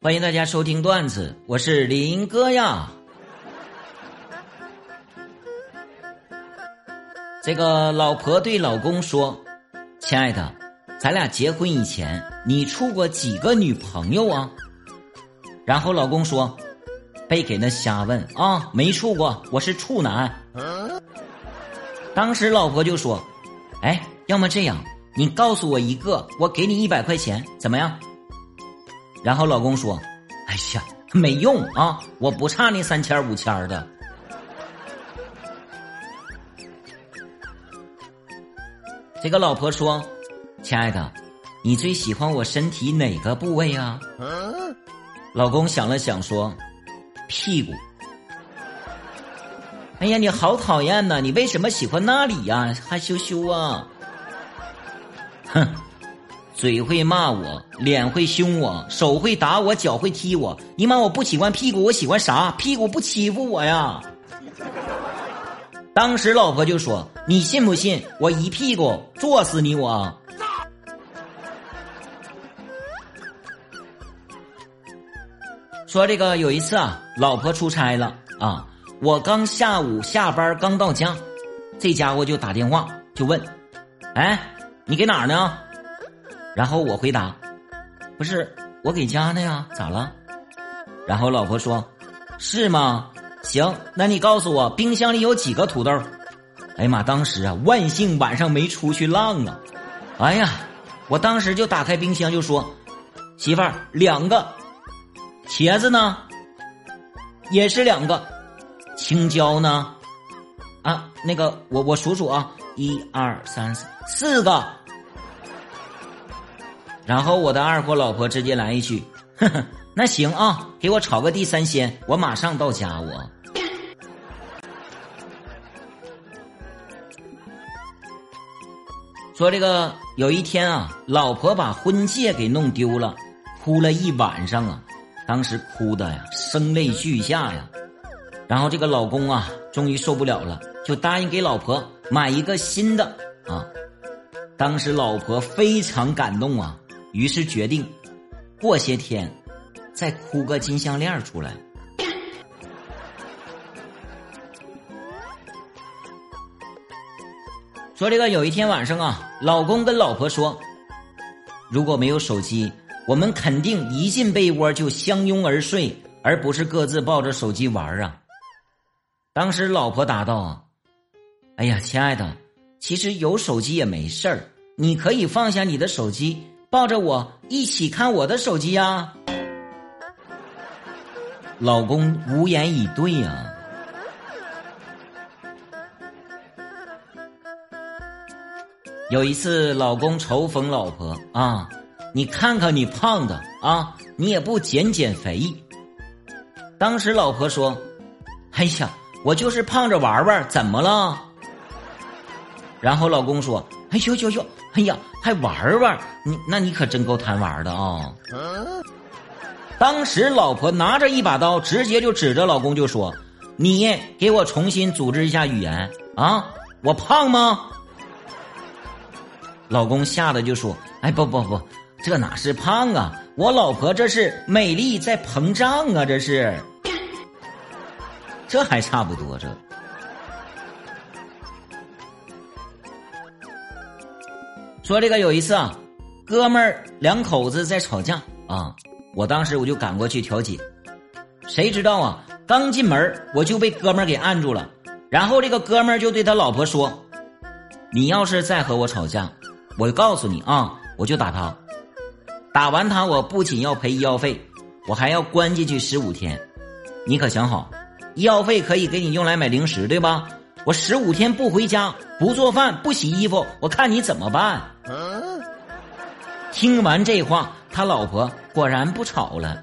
欢迎大家收听段子，我是林哥呀。这个老婆对老公说：“亲爱的，咱俩结婚以前，你处过几个女朋友啊？”然后老公说：“别给那瞎问啊，没处过，我是处男。”当时老婆就说：“哎，要么这样，你告诉我一个，我给你一百块钱，怎么样？”然后老公说：“哎呀，没用啊，我不差那三千五千的。”这个老婆说：“亲爱的，你最喜欢我身体哪个部位啊？”老公想了想说：“屁股。”哎呀，你好讨厌呐！你为什么喜欢那里呀？害羞羞啊！哼。嘴会骂我，脸会凶我，手会打我，脚会踢我。你妈，我不喜欢屁股，我喜欢啥？屁股不欺负我呀！当时老婆就说：“你信不信我一屁股坐死你？”我说这个有一次啊，老婆出差了啊，我刚下午下班刚到家，这家伙就打电话就问：“哎，你给哪儿呢？”然后我回答：“不是我给家呢呀，咋了？”然后老婆说：“是吗？行，那你告诉我冰箱里有几个土豆？”哎呀妈！当时啊，万幸晚上没出去浪啊！哎呀，我当时就打开冰箱就说：“媳妇儿，两个。茄子呢？也是两个。青椒呢？啊，那个我我数数啊，一二三四四个。”然后我的二货老婆直接来一句：“呵呵，那行啊，给我炒个地三鲜，我马上到家。”我说这个有一天啊，老婆把婚戒给弄丢了，哭了一晚上啊，当时哭的呀声泪俱下呀。然后这个老公啊，终于受不了了，就答应给老婆买一个新的啊。当时老婆非常感动啊。于是决定，过些天再哭个金项链出来。说这个有一天晚上啊，老公跟老婆说：“如果没有手机，我们肯定一进被窝就相拥而睡，而不是各自抱着手机玩啊。”当时老婆答道：“，哎呀，亲爱的，其实有手机也没事儿，你可以放下你的手机。”抱着我一起看我的手机呀，老公无言以对呀。有一次，老公嘲讽老婆啊：“你看看你胖的啊，你也不减减肥。”当时老婆说：“哎呀，我就是胖着玩玩，怎么了？”然后老公说：“哎呦呦呦。”哎呀，还玩玩？你那你可真够贪玩的啊！当时老婆拿着一把刀，直接就指着老公就说：“你给我重新组织一下语言啊！我胖吗？”老公吓得就说：“哎，不不不，这哪是胖啊？我老婆这是美丽在膨胀啊！这是，这还差不多这。”说这个有一次啊，哥们儿两口子在吵架啊，我当时我就赶过去调解，谁知道啊，刚进门我就被哥们儿给按住了，然后这个哥们儿就对他老婆说：“你要是再和我吵架，我告诉你啊，我就打他，打完他我不仅要赔医药费，我还要关进去十五天，你可想好，医药费可以给你用来买零食对吧？我十五天不回家。”不做饭不洗衣服，我看你怎么办？听完这话，他老婆果然不吵了。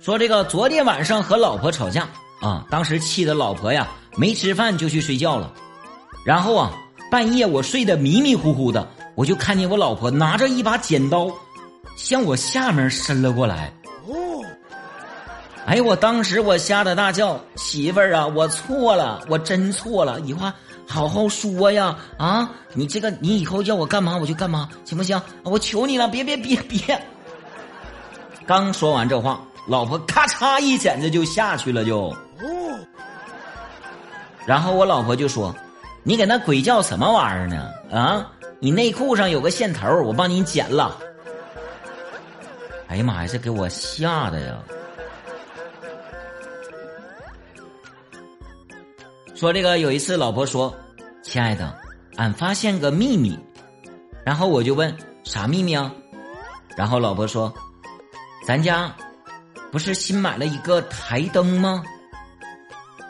说这个昨天晚上和老婆吵架啊，当时气的老婆呀没吃饭就去睡觉了。然后啊，半夜我睡得迷迷糊糊的，我就看见我老婆拿着一把剪刀，向我下面伸了过来。哎，我当时我吓得大叫：“媳妇儿啊，我错了，我真错了，以后好好说呀！啊，你这个你以后叫我干嘛我就干嘛，行不行？我求你了，别别别别！”刚说完这话，老婆咔嚓一剪子就下去了，就。然后我老婆就说：“你给那鬼叫什么玩意儿呢？啊，你内裤上有个线头，我帮你剪了。”哎呀妈呀，这给我吓的呀！说这个有一次，老婆说：“亲爱的，俺发现个秘密。”然后我就问：“啥秘密啊？”然后老婆说：“咱家不是新买了一个台灯吗？”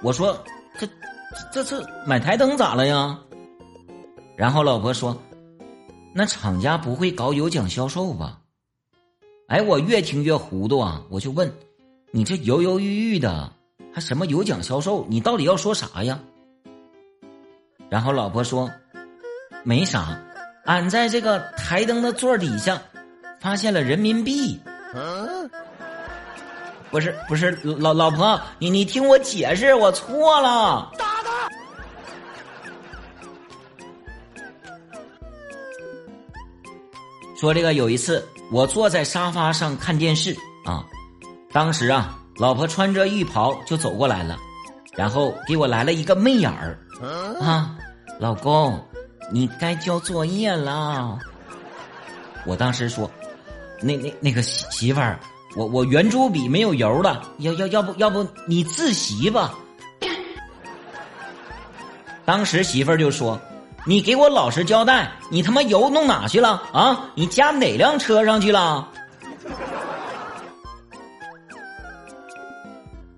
我说：“这这次买台灯咋了呀？”然后老婆说：“那厂家不会搞有奖销售吧？”哎，我越听越糊涂啊！我就问：“你这犹犹豫豫的。”还什么有奖销售？你到底要说啥呀？然后老婆说：“没啥，俺在这个台灯的座底下发现了人民币。”不是不是，老老婆，你你听我解释，我错了。打他！说这个有一次，我坐在沙发上看电视啊，当时啊。老婆穿着浴袍就走过来了，然后给我来了一个媚眼儿啊，老公，你该交作业了。我当时说，那那那个媳媳妇儿，我我圆珠笔没有油了，要要要不要不你自习吧。当时媳妇儿就说，你给我老实交代，你他妈油弄哪去了啊？你加哪辆车上去了？